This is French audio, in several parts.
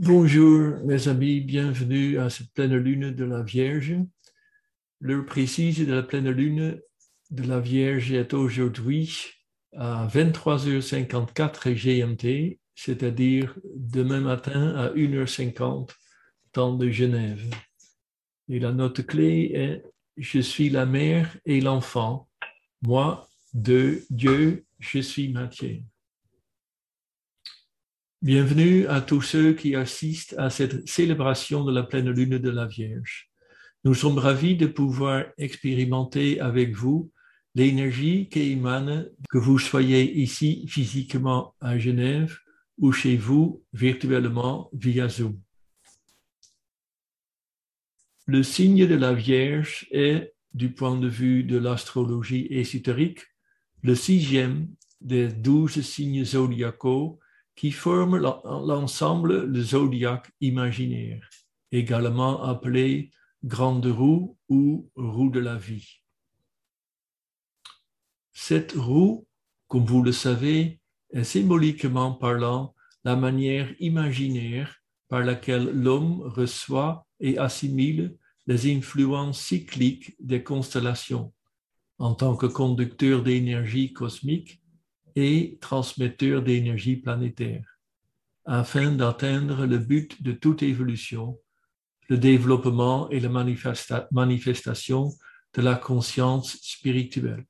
Bonjour mes amis, bienvenue à cette pleine lune de la Vierge. L'heure précise de la pleine lune de la Vierge est aujourd'hui à 23h54 GMT, c'est-à-dire demain matin à 1h50 temps de Genève. Et la note clé est Je suis la mère et l'enfant, moi de Dieu, je suis matière. Bienvenue à tous ceux qui assistent à cette célébration de la pleine lune de la Vierge. Nous sommes ravis de pouvoir expérimenter avec vous l'énergie qui émane, que vous soyez ici physiquement à Genève ou chez vous virtuellement via Zoom. Le signe de la Vierge est, du point de vue de l'astrologie ésotérique, le sixième des douze signes zodiacaux qui forment l'ensemble le zodiaque imaginaire, également appelé grande roue ou roue de la vie. Cette roue, comme vous le savez, est symboliquement parlant la manière imaginaire par laquelle l'homme reçoit et assimile les influences cycliques des constellations en tant que conducteur d'énergie cosmique et transmetteur d'énergie planétaire, afin d'atteindre le but de toute évolution, le développement et la manifestation de la conscience spirituelle.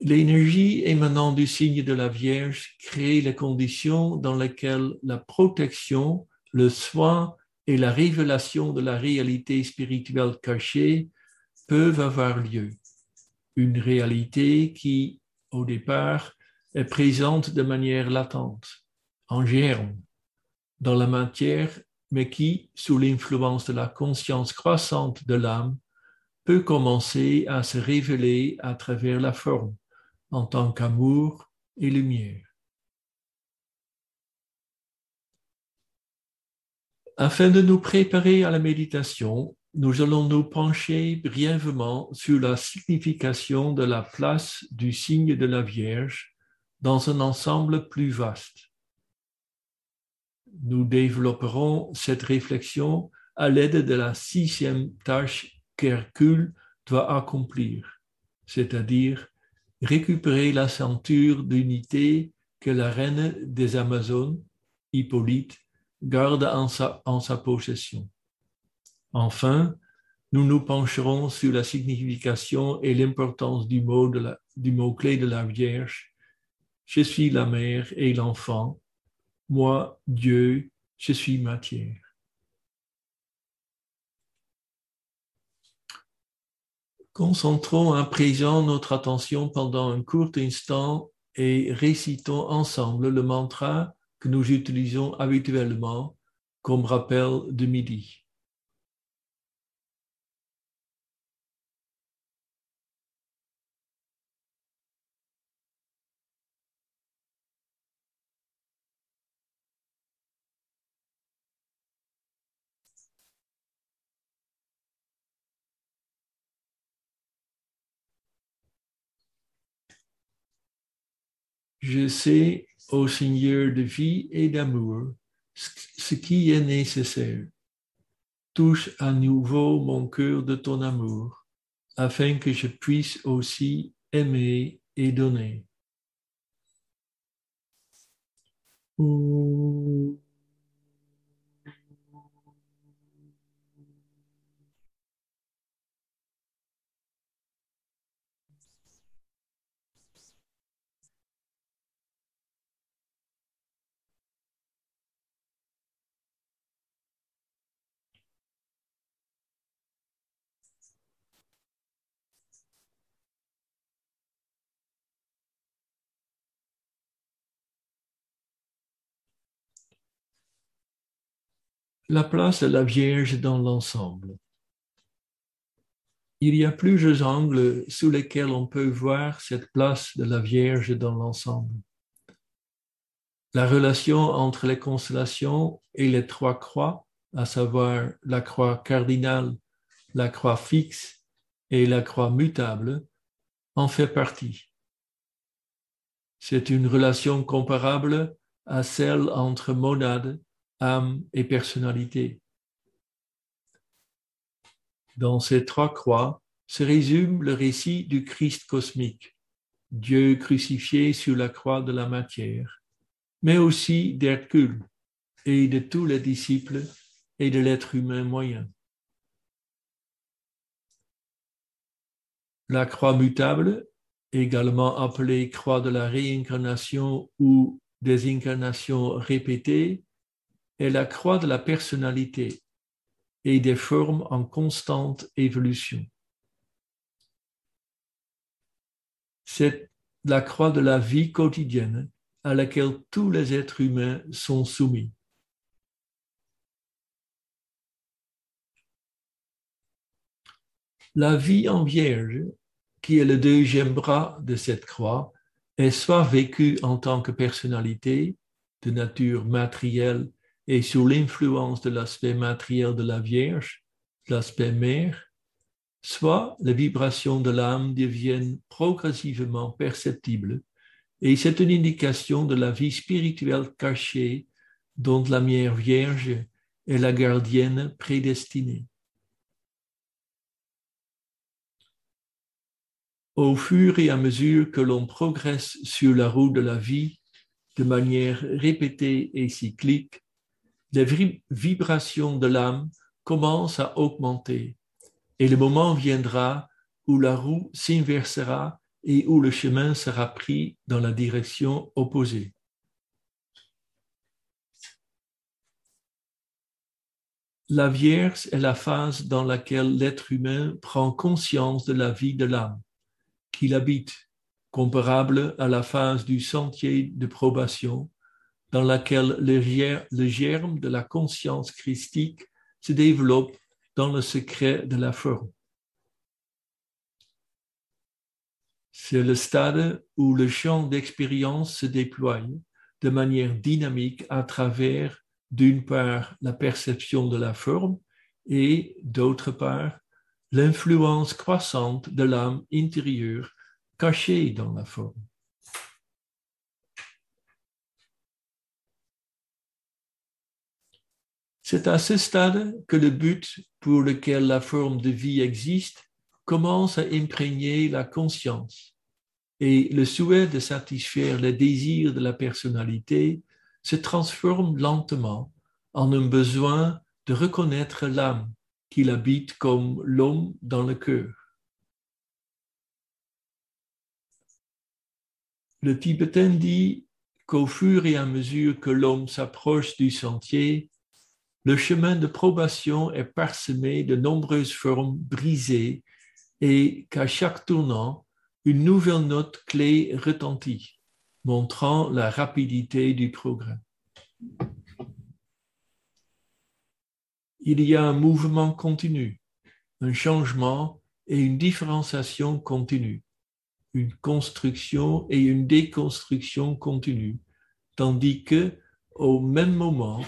L'énergie émanant du signe de la Vierge crée les conditions dans lesquelles la protection, le soin et la révélation de la réalité spirituelle cachée peuvent avoir lieu une réalité qui, au départ, est présente de manière latente, en germe, dans la matière, mais qui, sous l'influence de la conscience croissante de l'âme, peut commencer à se révéler à travers la forme, en tant qu'amour et lumière. Afin de nous préparer à la méditation, nous allons nous pencher brièvement sur la signification de la place du signe de la Vierge dans un ensemble plus vaste. Nous développerons cette réflexion à l'aide de la sixième tâche qu'Hercule doit accomplir, c'est-à-dire récupérer la ceinture d'unité que la reine des Amazones, Hippolyte, garde en sa, en sa possession. Enfin, nous nous pencherons sur la signification et l'importance du mot, mot-clé de la Vierge. Je suis la mère et l'enfant. Moi, Dieu, je suis matière. Concentrons à présent notre attention pendant un court instant et récitons ensemble le mantra que nous utilisons habituellement comme rappel de midi. Je sais, ô Seigneur de vie et d'amour, ce qui est nécessaire. Touche à nouveau mon cœur de ton amour, afin que je puisse aussi aimer et donner. La place de la Vierge dans l'ensemble. Il y a plusieurs angles sous lesquels on peut voir cette place de la Vierge dans l'ensemble. La relation entre les constellations et les trois croix, à savoir la croix cardinale, la croix fixe et la croix mutable, en fait partie. C'est une relation comparable à celle entre monade, âme et personnalité. Dans ces trois croix se résume le récit du Christ cosmique, Dieu crucifié sur la croix de la matière, mais aussi d'Hercule et de tous les disciples et de l'être humain moyen. La croix mutable, également appelée croix de la réincarnation ou des incarnations répétées, est la croix de la personnalité et des formes en constante évolution. C'est la croix de la vie quotidienne à laquelle tous les êtres humains sont soumis. La vie en vierge, qui est le deuxième bras de cette croix, est soit vécue en tant que personnalité de nature matérielle et sous l'influence de l'aspect matériel de la Vierge, l'aspect mère, soit les vibrations de l'âme deviennent progressivement perceptibles et c'est une indication de la vie spirituelle cachée dont la Mère Vierge est la gardienne prédestinée. Au fur et à mesure que l'on progresse sur la route de la vie de manière répétée et cyclique, les vibrations de l'âme commencent à augmenter et le moment viendra où la roue s'inversera et où le chemin sera pris dans la direction opposée. La Vierge est la phase dans laquelle l'être humain prend conscience de la vie de l'âme qu'il habite, comparable à la phase du sentier de probation, dans laquelle le germe de la conscience christique se développe dans le secret de la forme. C'est le stade où le champ d'expérience se déploie de manière dynamique à travers, d'une part, la perception de la forme et, d'autre part, l'influence croissante de l'âme intérieure cachée dans la forme. C'est à ce stade que le but pour lequel la forme de vie existe commence à imprégner la conscience et le souhait de satisfaire les désirs de la personnalité se transforme lentement en un besoin de reconnaître l'âme qu'il habite comme l'homme dans le cœur. Le tibétain dit qu'au fur et à mesure que l'homme s'approche du sentier, le chemin de probation est parsemé de nombreuses formes brisées et qu'à chaque tournant, une nouvelle note clé retentit, montrant la rapidité du progrès. il y a un mouvement continu, un changement et une différenciation continue, une construction et une déconstruction continue, tandis que, au même moment,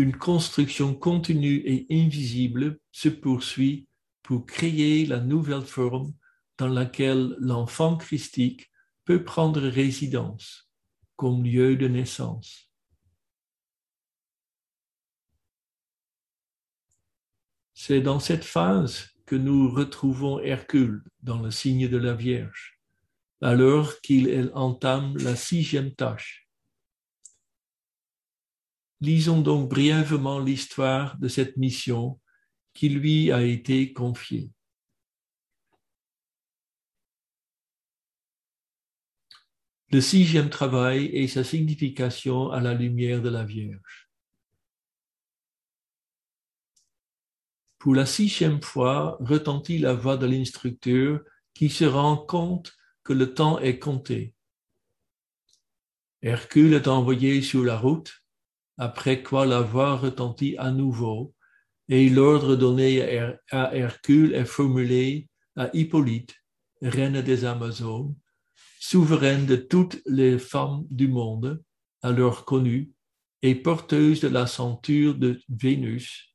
une construction continue et invisible se poursuit pour créer la nouvelle forme dans laquelle l'enfant christique peut prendre résidence comme lieu de naissance. C'est dans cette phase que nous retrouvons Hercule dans le signe de la Vierge, alors qu'il entame la sixième tâche. Lisons donc brièvement l'histoire de cette mission qui lui a été confiée. Le sixième travail et sa signification à la lumière de la Vierge. Pour la sixième fois retentit la voix de l'instructeur qui se rend compte que le temps est compté. Hercule est envoyé sur la route, après quoi la voix retentit à nouveau, et l'ordre donné à Hercule est formulé à Hippolyte, reine des Amazones, souveraine de toutes les femmes du monde, alors connues, et porteuse de la ceinture de Vénus,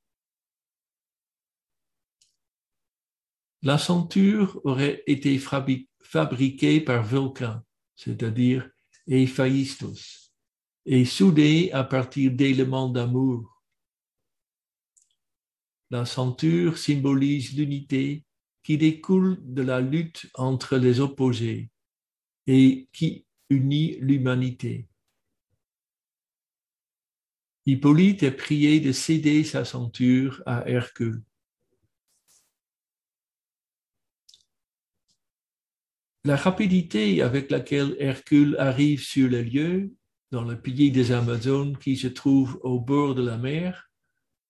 La ceinture aurait été fabriquée par Vulcain, c'est-à-dire Héphaïstos, et soudés à partir d'éléments d'amour. La ceinture symbolise l'unité qui découle de la lutte entre les opposés et qui unit l'humanité. Hippolyte est prié de céder sa ceinture à Hercule. La rapidité avec laquelle Hercule arrive sur le lieu, dans le pays des Amazones qui se trouve au bord de la mer,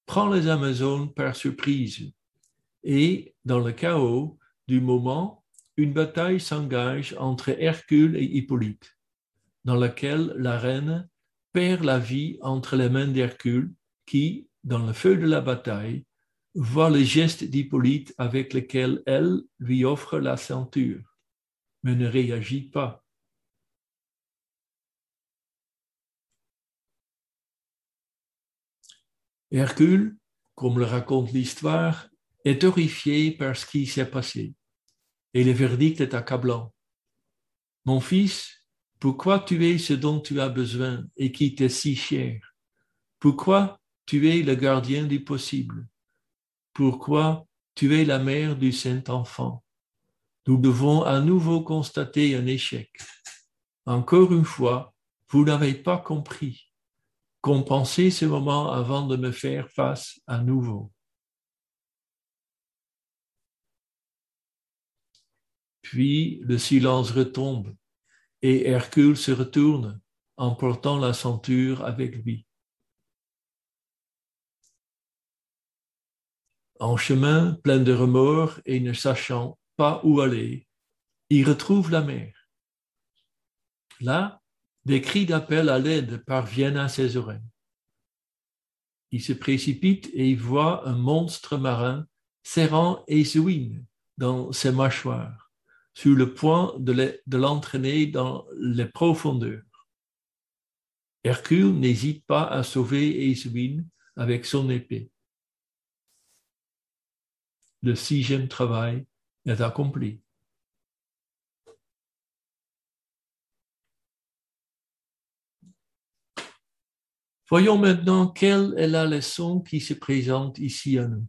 prend les Amazones par surprise. Et dans le chaos du moment, une bataille s'engage entre Hercule et Hippolyte, dans laquelle la reine perd la vie entre les mains d'Hercule, qui, dans le feu de la bataille, voit le geste d'Hippolyte avec lequel elle lui offre la ceinture mais ne réagit pas. Hercule, comme le raconte l'histoire, est horrifié par ce qui s'est passé, et le verdict est accablant. Mon fils, pourquoi tu es ce dont tu as besoin et qui t'est si cher? Pourquoi tu es le gardien du possible? Pourquoi tu es la mère du Saint-Enfant? Nous devons à nouveau constater un échec. Encore une fois, vous n'avez pas compris. Compensez ce moment avant de me faire face à nouveau. Puis le silence retombe et Hercule se retourne en portant la ceinture avec lui. En chemin, plein de remords et ne sachant pas où aller, il retrouve la mer. Là, des cris d'appel à l'aide parviennent à ses oreilles. Il se précipite et il voit un monstre marin serrant Eswin dans ses mâchoires, sur le point de l'entraîner dans les profondeurs. Hercule n'hésite pas à sauver Eswin avec son épée. Le sixième travail est accompli. Voyons maintenant quelle est la leçon qui se présente ici à nous.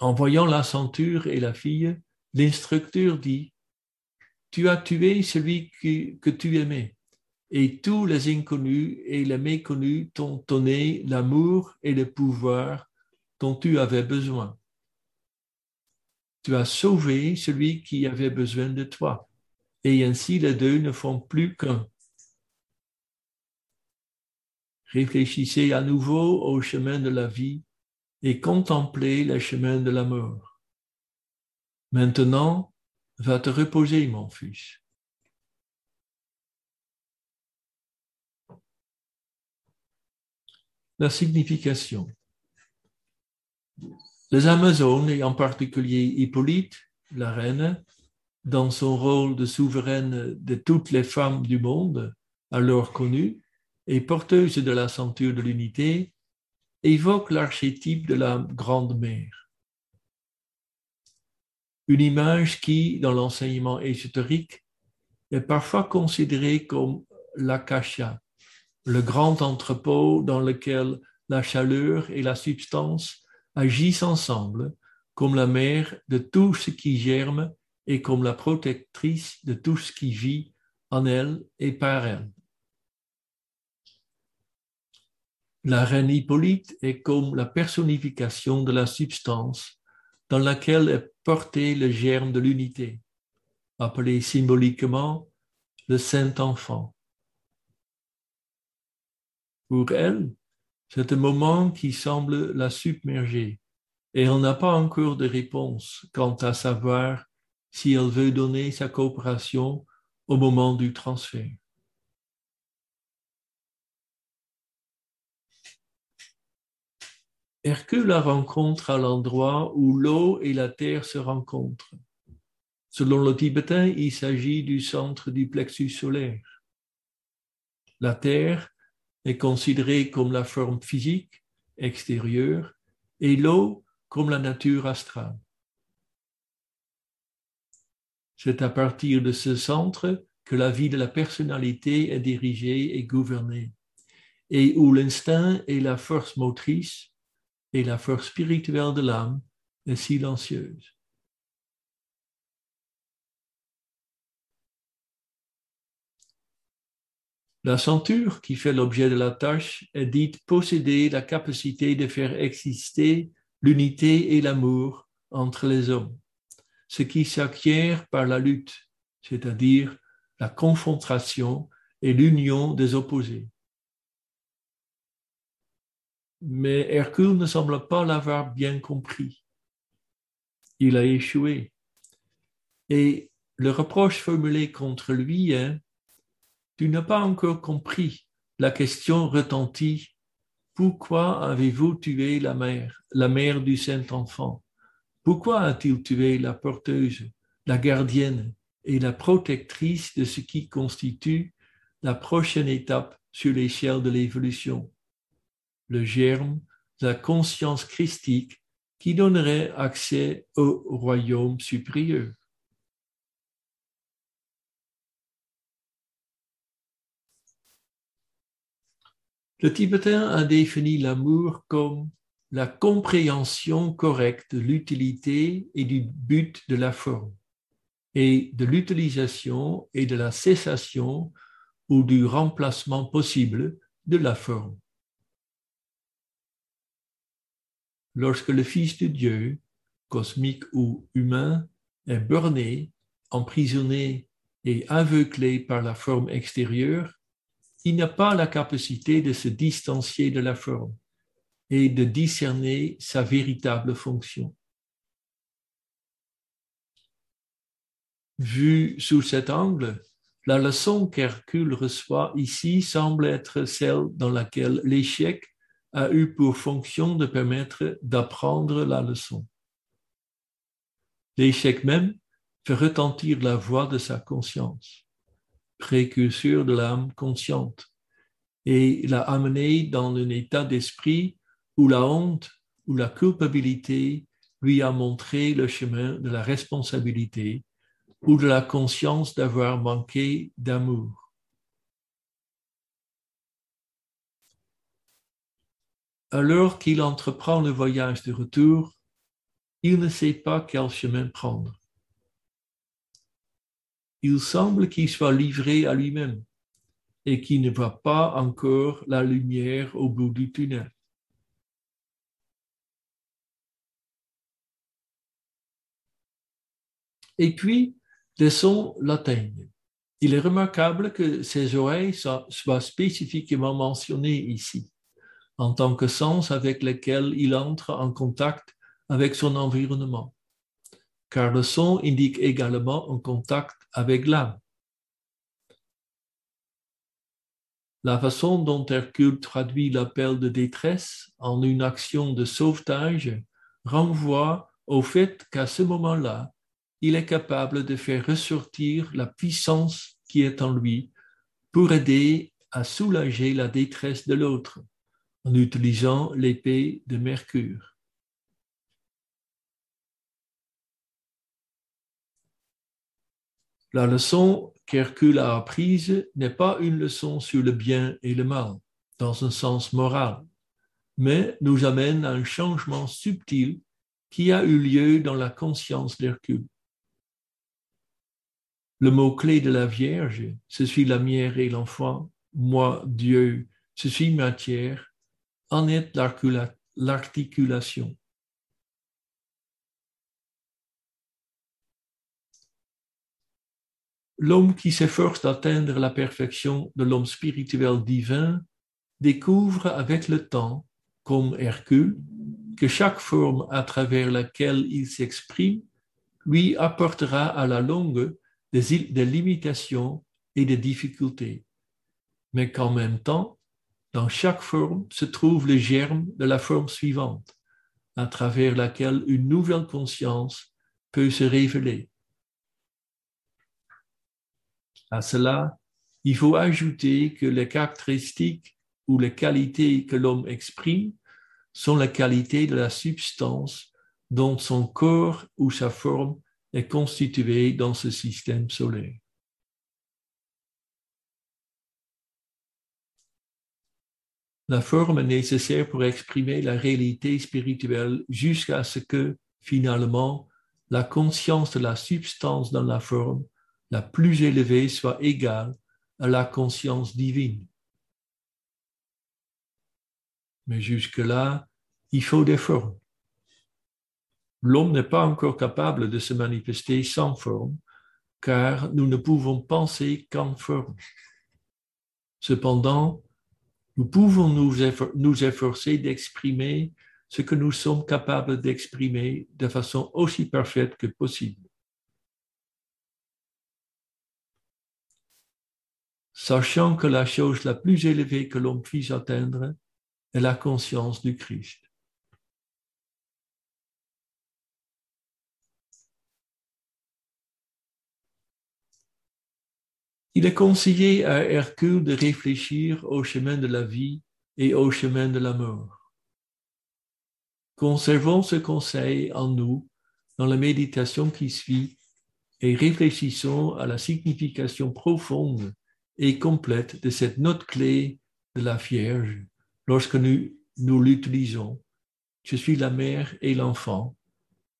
En voyant la ceinture et la fille, l'instructeur dit, Tu as tué celui que, tu aimais, et tous les inconnus et les méconnus t'ont donné l'amour et le pouvoir dont tu avais besoin tu as sauvé celui qui avait besoin de toi. Et ainsi les deux ne font plus qu'un. Réfléchissez à nouveau au chemin de la vie et contemplez le chemin de la mort. Maintenant, va te reposer, mon fils. La signification. Les Amazones, et en particulier Hippolyte, la reine, dans son rôle de souveraine de toutes les femmes du monde, alors connues, et porteuse de la ceinture de l'unité, évoque l'archétype de la Grande Mère. Une image qui, dans l'enseignement ésotérique, est parfois considérée comme l'akasha, le grand entrepôt dans lequel la chaleur et la substance agissent ensemble comme la mère de tout ce qui germe et comme la protectrice de tout ce qui vit en elle et par elle. La reine Hippolyte est comme la personnification de la substance dans laquelle est porté le germe de l'unité, appelé symboliquement le Saint-Enfant. Pour elle, c'est un moment qui semble la submerger et on n'a pas encore de réponse quant à savoir si elle veut donner sa coopération au moment du transfert. Hercule la rencontre à l'endroit où l'eau et la terre se rencontrent. Selon le tibétain, il s'agit du centre du plexus solaire. La terre est considérée comme la forme physique extérieure et l'eau comme la nature astrale. C'est à partir de ce centre que la vie de la personnalité est dirigée et gouvernée, et où l'instinct est la force motrice et la force spirituelle de l'âme est silencieuse. La ceinture qui fait l'objet de la tâche est dite posséder la capacité de faire exister l'unité et l'amour entre les hommes, ce qui s'acquiert par la lutte, c'est-à-dire la confrontation et l'union des opposés. Mais Hercule ne semble pas l'avoir bien compris. Il a échoué. Et le reproche formulé contre lui est Tu n'as pas encore compris. La question retentit Pourquoi avez-vous tué la mère, la mère du Saint-Enfant? Pourquoi a-t-il tué la porteuse, la gardienne et la protectrice de ce qui constitue la prochaine étape sur l'échelle de l'évolution? Le germe de la conscience christique qui donnerait accès au royaume supérieur. Le tibétain a défini l'amour comme la compréhension correcte de l'utilité et du but de la forme, et de l'utilisation et de la cessation ou du remplacement possible de la forme. Lorsque le Fils de Dieu, cosmique ou humain, est borné, emprisonné et aveuglé par la forme extérieure, il n'a pas la capacité de se distancier de la forme et de discerner sa véritable fonction. Vue sous cet angle, la leçon qu'Hercule reçoit ici semble être celle dans laquelle l'échec a eu pour fonction de permettre d'apprendre la leçon. L'échec même fait retentir la voix de sa conscience, précurseur de l'âme consciente, et l'a amené dans un état d'esprit où la honte ou la culpabilité lui a montré le chemin de la responsabilité ou de la conscience d'avoir manqué d'amour. Alors qu'il entreprend le voyage de retour, il ne sait pas quel chemin prendre. Il semble qu'il soit livré à lui-même et qu'il ne voit pas encore la lumière au bout du tunnel. Et puis, des sons l'atteignent. Il est remarquable que ses oreilles soient spécifiquement mentionnées ici en tant que sens avec lequel il entre en contact avec son environnement, car le son indique également un contact avec l'âme. La façon dont Hercule traduit l'appel de détresse en une action de sauvetage renvoie au fait qu'à ce moment-là, il est capable de faire ressortir la puissance qui est en lui pour aider à soulager la détresse de l'autre en utilisant l'épée de Mercure. La leçon qu'Hercule a apprise n'est pas une leçon sur le bien et le mal, dans un sens moral, mais nous amène à un changement subtil qui a eu lieu dans la conscience d'Hercule. Le mot-clé de la Vierge, ce suis la mère et l'enfant, moi, Dieu, ce suis matière, en est l'articulation. L'homme qui s'efforce d'atteindre la perfection de l'homme spirituel divin découvre avec le temps, comme Hercule, que chaque forme à travers laquelle il s'exprime lui apportera à la longue des, des limitations et des difficultés, mais qu'en même temps, dans chaque forme se trouve le germe de la forme suivante, à travers laquelle une nouvelle conscience peut se révéler. À cela, il faut ajouter que les caractéristiques ou les qualités que l'homme exprime sont les qualités de la substance dont son corps ou sa forme est constitué dans ce système solaire. La forme nécessaire pour exprimer la réalité spirituelle jusqu'à ce que, finalement, la conscience de la substance dans la forme la plus élevée soit égale à la conscience divine. Mais jusque-là, il faut des formes. L'homme n'est pas encore capable de se manifester sans forme, car nous ne pouvons penser qu'en forme. Cependant, nous pouvons nous, efforcer d'exprimer ce que nous sommes capables d'exprimer de façon aussi parfaite que possible. Sachant que la chose la plus élevée que l'on puisse atteindre est la conscience du Christ. Il est conseillé à Hercule de réfléchir au chemin de la vie et au chemin de la mort. Conservons ce conseil en nous dans la méditation qui suit et réfléchissons à la signification profonde et complète de cette note clé de la Vierge lorsque nous, nous l'utilisons. Je suis la mère et l'enfant.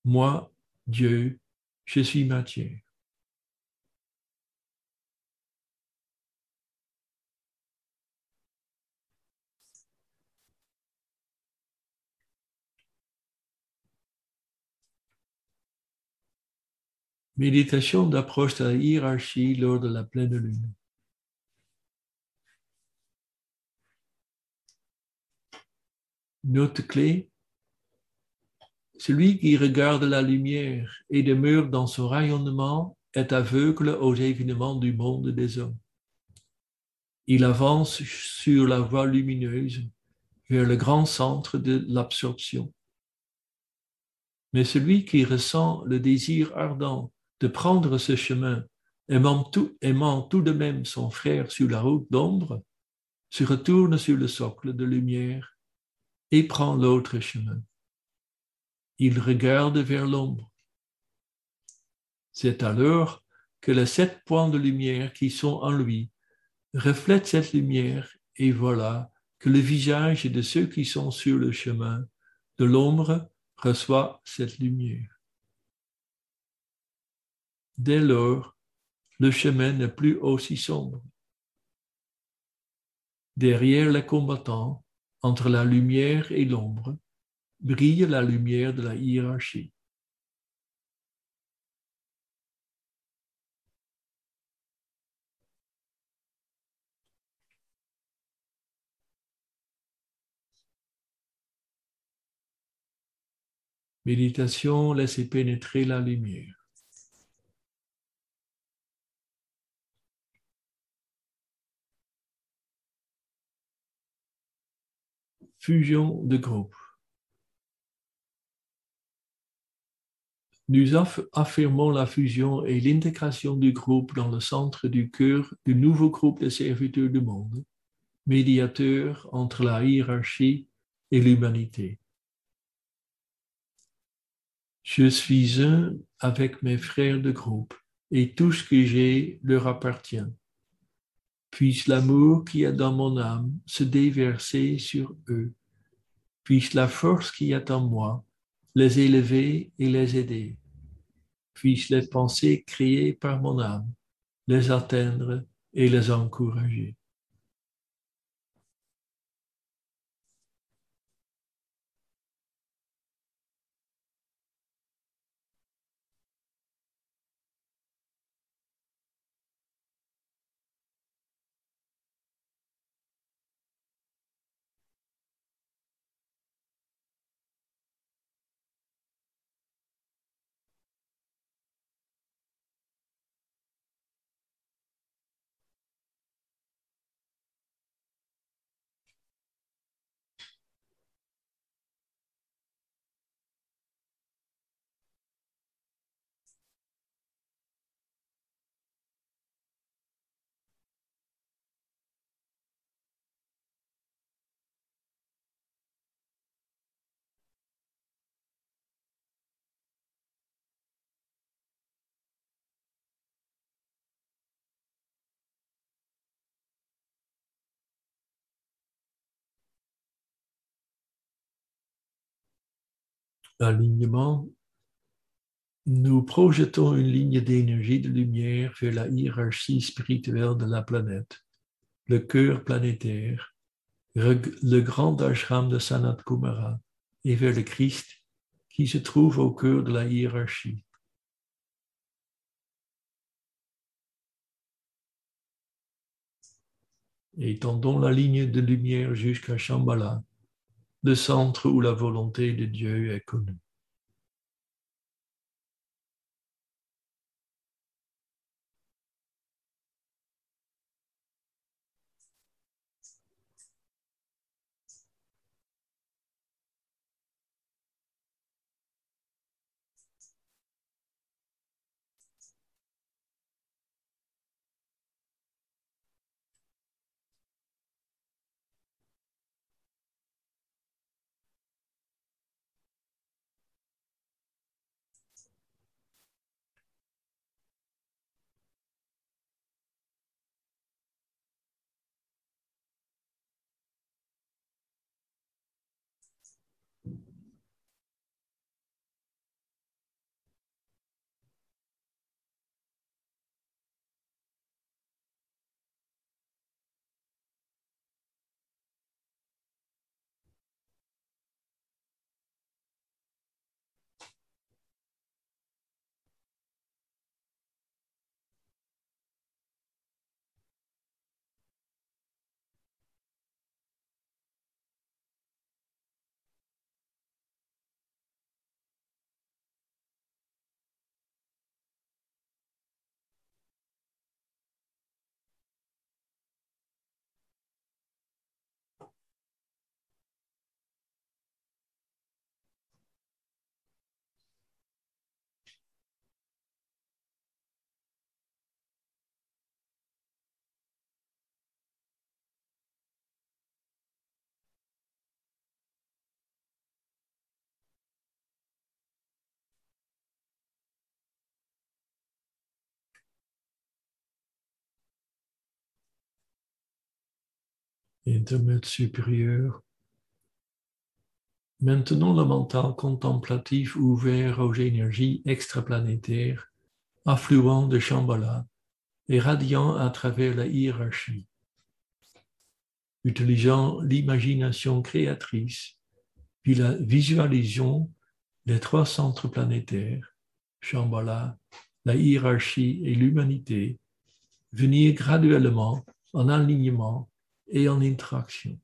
Moi, Dieu, je suis matière. Méditation d'approche de la hiérarchie lors de la pleine lune. Note clé. Celui qui regarde la lumière et demeure dans son rayonnement est aveugle aux événements du monde des hommes. Il avance sur la voie lumineuse vers le grand centre de l'absorption. Mais celui qui ressent le désir ardent de prendre ce chemin, aimant tout, aimant tout de même son frère sur la route d'ombre, se retourne sur le socle de lumière et prend l'autre chemin. Il regarde vers l'ombre. C'est alors que les sept points de lumière qui sont en lui reflètent cette lumière et voilà que le visage de ceux qui sont sur le chemin de l'ombre reçoit cette lumière. Dès lors, le chemin n'est plus aussi sombre. Derrière les combattants, entre la lumière et l'ombre, brille la lumière de la hiérarchie. Méditation, laissez pénétrer la lumière. Fusion de groupe. Nous affirmons la fusion et l'intégration du groupe dans le centre du cœur du nouveau groupe de serviteurs du monde, médiateur entre la hiérarchie et l'humanité. Je suis un avec mes frères de groupe et tout ce que j'ai leur appartient. Puisse l'amour qui est dans mon âme se déverser sur eux Puisse la force qui est en moi les élever et les aider. Puisse les pensées créées par mon âme les atteindre et les encourager. Alignement, nous projetons une ligne d'énergie de lumière vers la hiérarchie spirituelle de la planète, le cœur planétaire, le grand ashram de Sanat Kumara et vers le Christ qui se trouve au cœur de la hiérarchie. Et tendons la ligne de lumière jusqu'à Shambhala, le centre où la volonté de Dieu est connue. Intermède supérieur. Maintenant le mental contemplatif ouvert aux énergies extraplanétaires, affluent de Shambhala et radiant à travers la hiérarchie. Utilisant l'imagination créatrice, puis la visualisation des trois centres planétaires, Shambhala, la hiérarchie et l'humanité, venir graduellement en alignement et en interaction.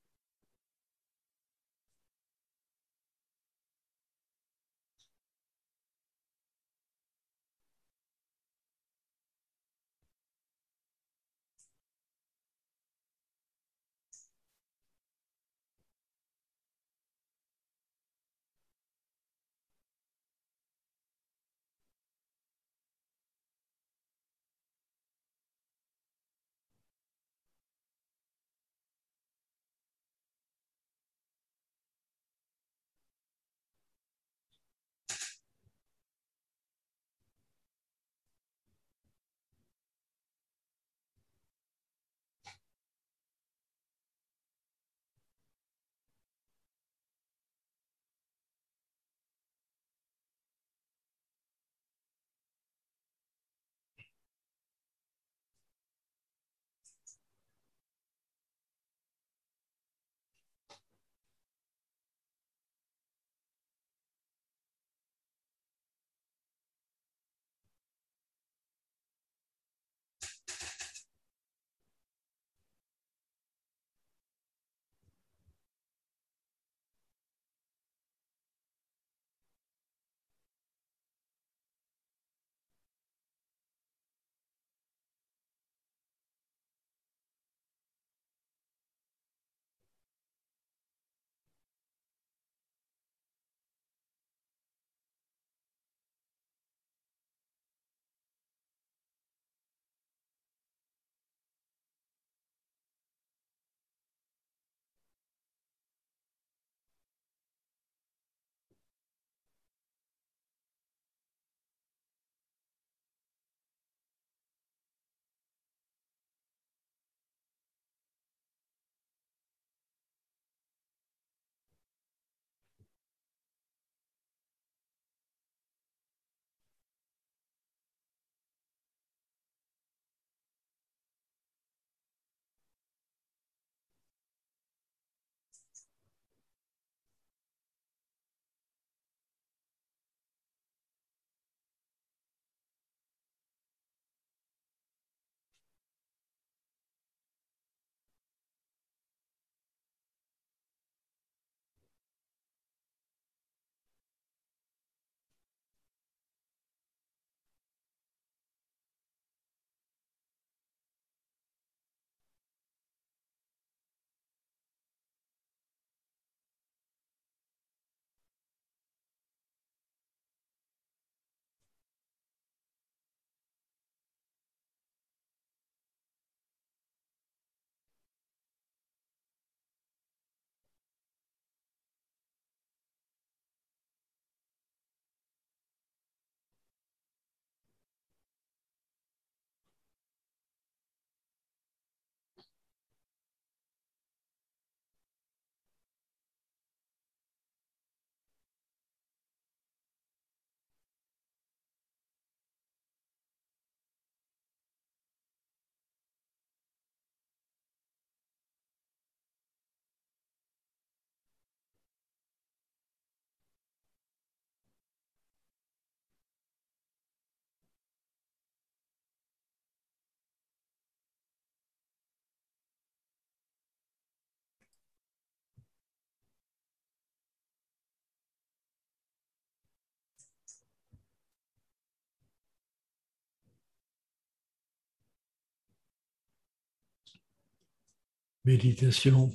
Méditation.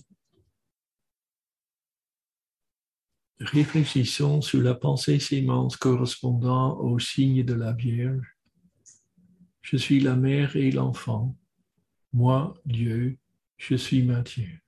Réfléchissons sur la pensée sémence correspondant au signe de la Vierge. Je suis la mère et l'enfant. Moi, Dieu, je suis Matthieu.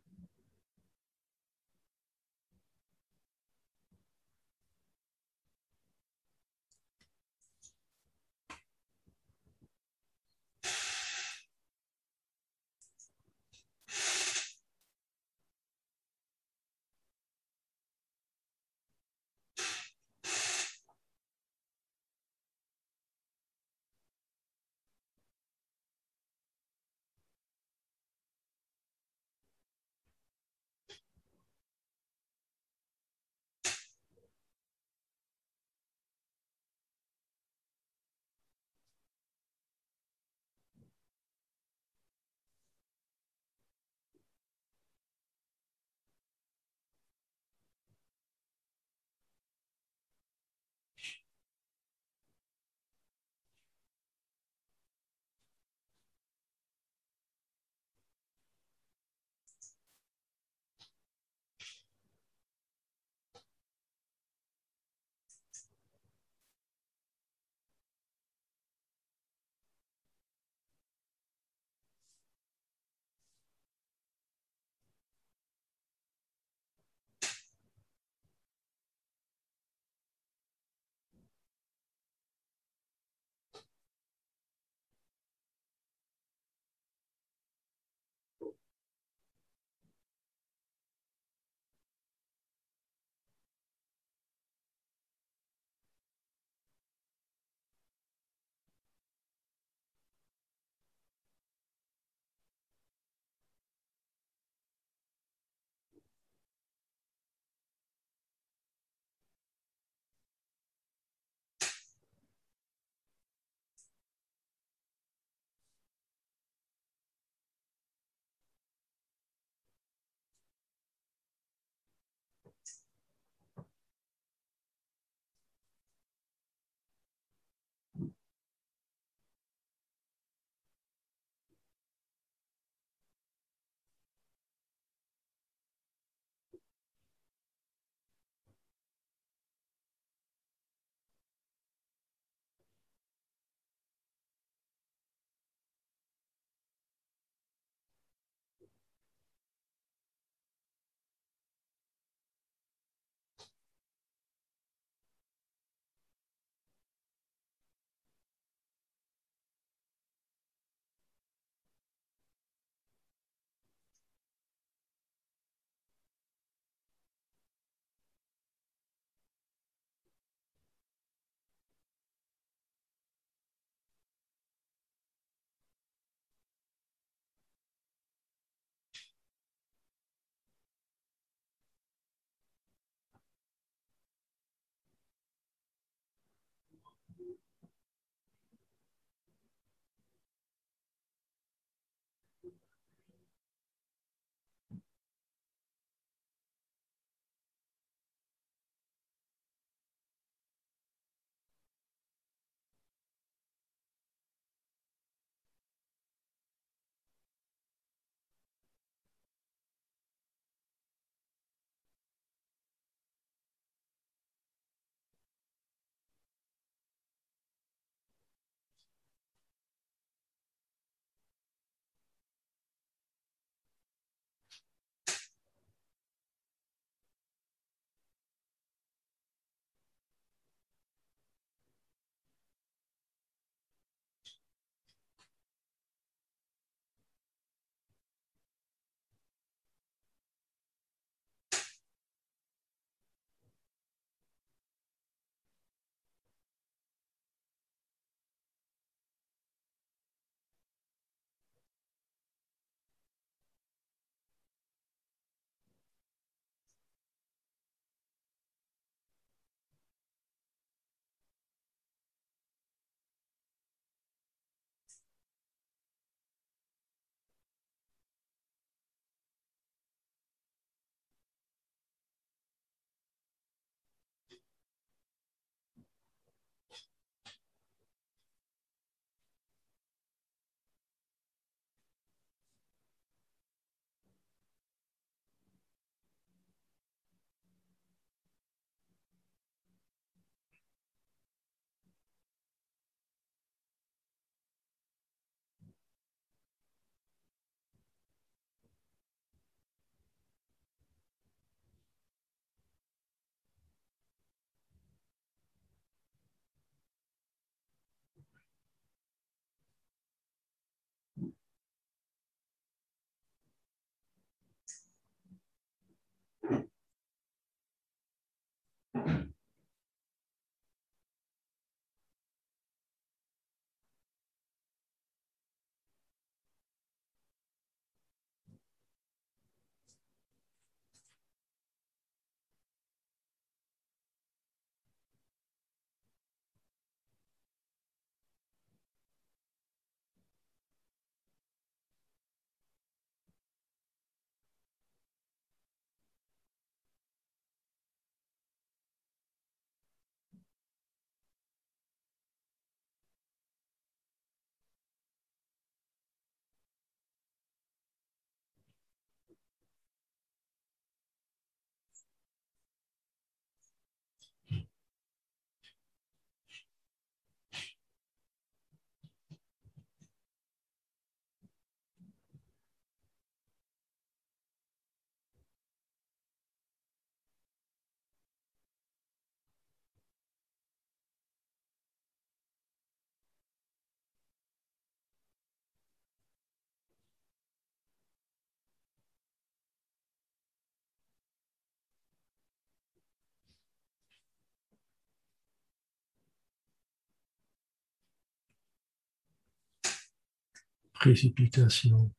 Précipitation.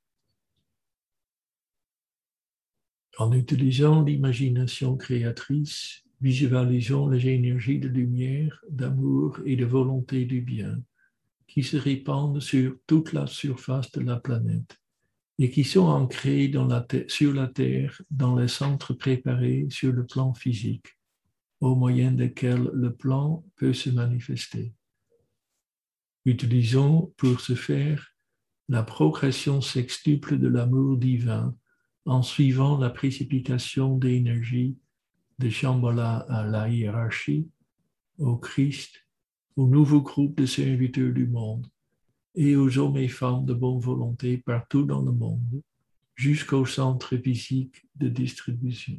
En utilisant l'imagination créatrice, visualisons les énergies de lumière, d'amour et de volonté du bien qui se répandent sur toute la surface de la planète et qui sont ancrées sur la Terre dans les centres préparés sur le plan physique, au moyen desquels le plan peut se manifester. Utilisons pour ce faire la progression sextuple de l'amour divin en suivant la précipitation d'énergie de Shambhala à la hiérarchie, au Christ, au nouveau groupe de serviteurs du monde et aux hommes et femmes de bonne volonté partout dans le monde, jusqu'au centre physique de distribution.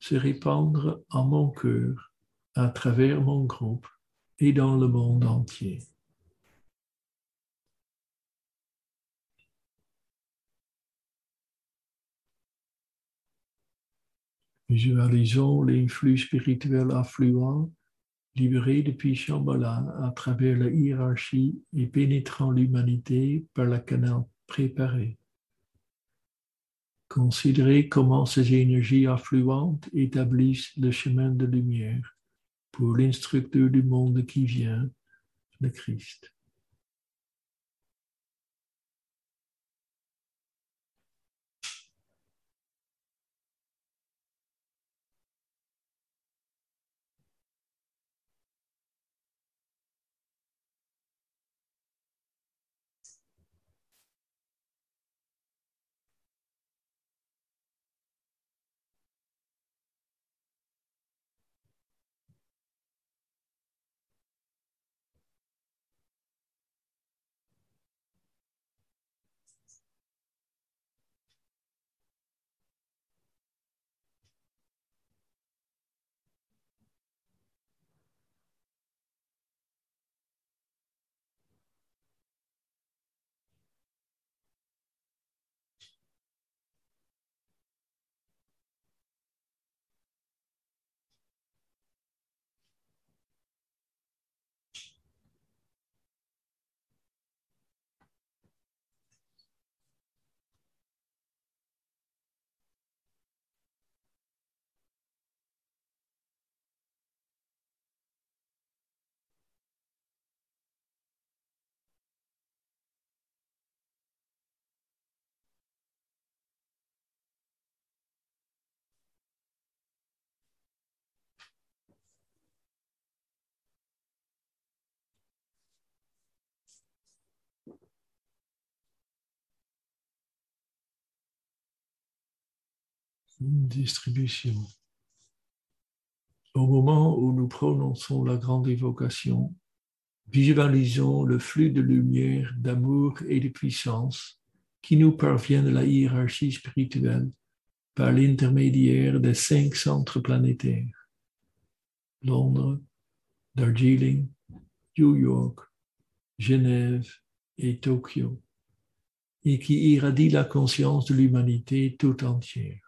se répandre en mon cœur, à travers mon groupe et dans le monde entier. Visualisons les flux spirituels affluents libérés depuis Shambhala à travers la hiérarchie et pénétrant l'humanité par la canal préparé. Considérez comment ces énergies affluentes établissent le chemin de lumière pour l'instructeur du monde qui vient, le Christ. Distribution. Au moment où nous prononçons la grande évocation, visualisons le flux de lumière, d'amour et de puissance qui nous parvient de la hiérarchie spirituelle par l'intermédiaire des cinq centres planétaires. Londres, Darjeeling, New York, Genève et Tokyo, et qui irradie la conscience de l'humanité tout entière.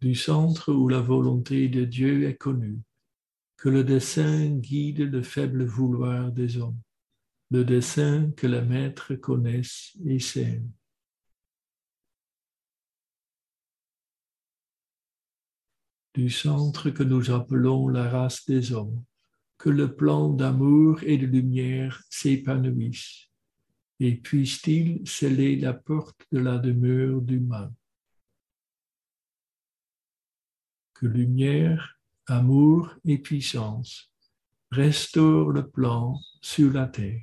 Du centre où la volonté de Dieu est connue, que le dessein guide le faible vouloir des hommes, le dessein que les maîtres connaissent et s'aiment. Du centre que nous appelons la race des hommes, que le plan d'amour et de lumière s'épanouisse, et puisse-t-il sceller la porte de la demeure du mal. Que lumière, amour et puissance restaurent le plan sur la terre.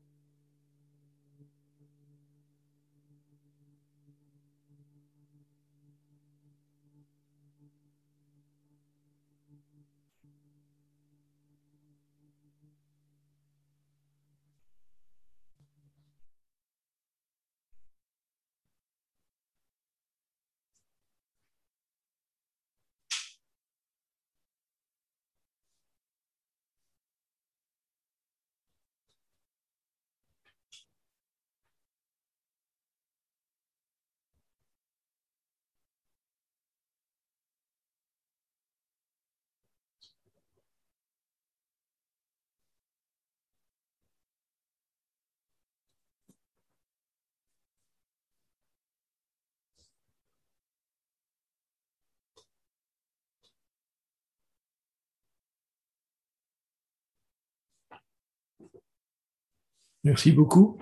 Merci beaucoup.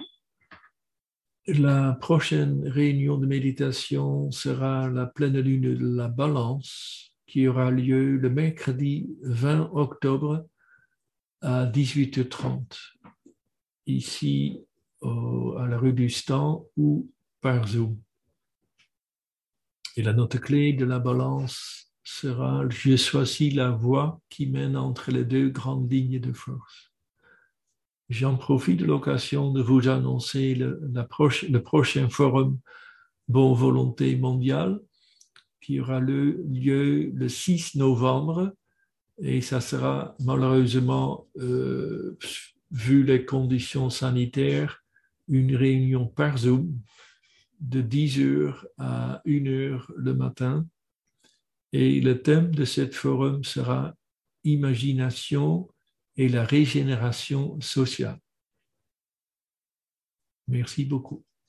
La prochaine réunion de méditation sera la pleine lune de la balance qui aura lieu le mercredi 20 octobre à 18h30, ici à la rue du Stand ou par Zoom. Et la note clé de la balance sera Je choisis la voie qui mène entre les deux grandes lignes de force. J'en profite de l'occasion de vous annoncer le, prochain forum Bon Volonté mondiale qui aura lieu le 6 novembre et ça sera malheureusement, euh, vu les conditions sanitaires, une réunion par Zoom de 10 heures à 1 heure le matin. Et le thème de ce forum sera Imagination et la régénération sociale. Merci beaucoup.